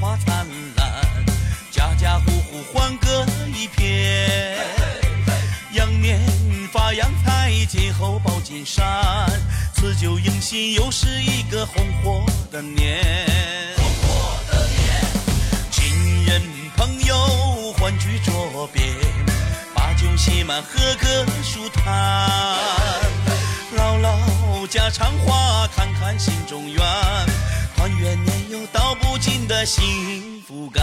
花灿烂，家家户户欢歌一片。羊年发洋财，金猴抱金山，辞旧迎新，又是一个红火的年。红火的年亲人朋友欢聚桌边，把酒席满，喝个舒坦。唠唠家常话，看看心中愿，的幸福感。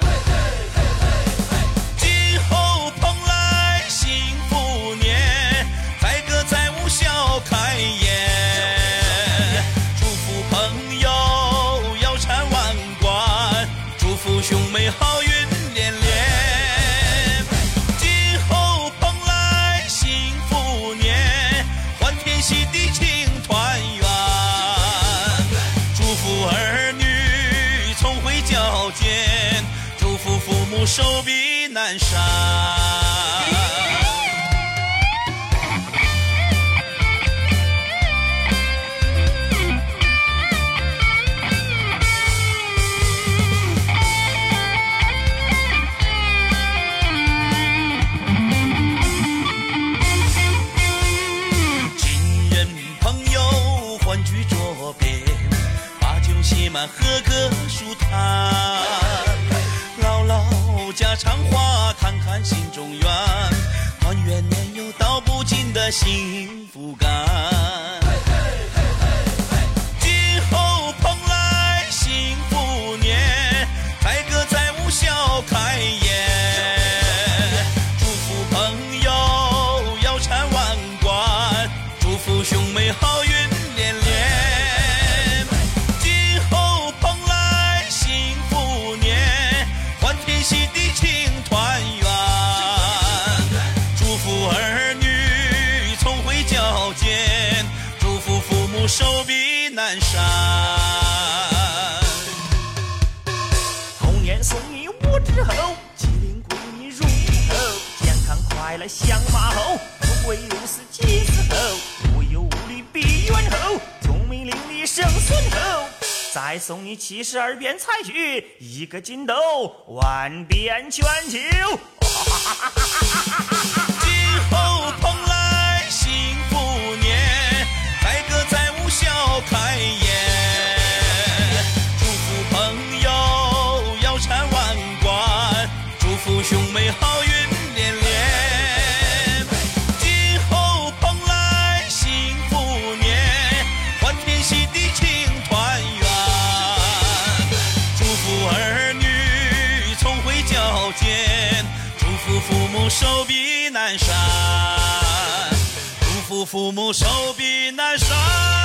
嘿嘿嘿嘿嘿今后蓬莱幸福年，载歌载舞笑开颜。祝福朋寿比南山。亲人朋友欢聚桌边，把酒席满，喝个舒坦。唠唠的幸福感。今后蓬莱幸福年，载歌载舞笑开颜。祝福朋友腰缠万贯，祝福兄妹好运寿比南山。猴年送你五只猴，鸡灵归你如头，健康快乐像马猴，富贵如是吉时猴，无忧无虑比猿猴，聪明伶俐生孙猴。再送你七十二变彩菊，一个筋斗万变全球。脚尖，祝福父母寿比南山，祝福父母寿比南山。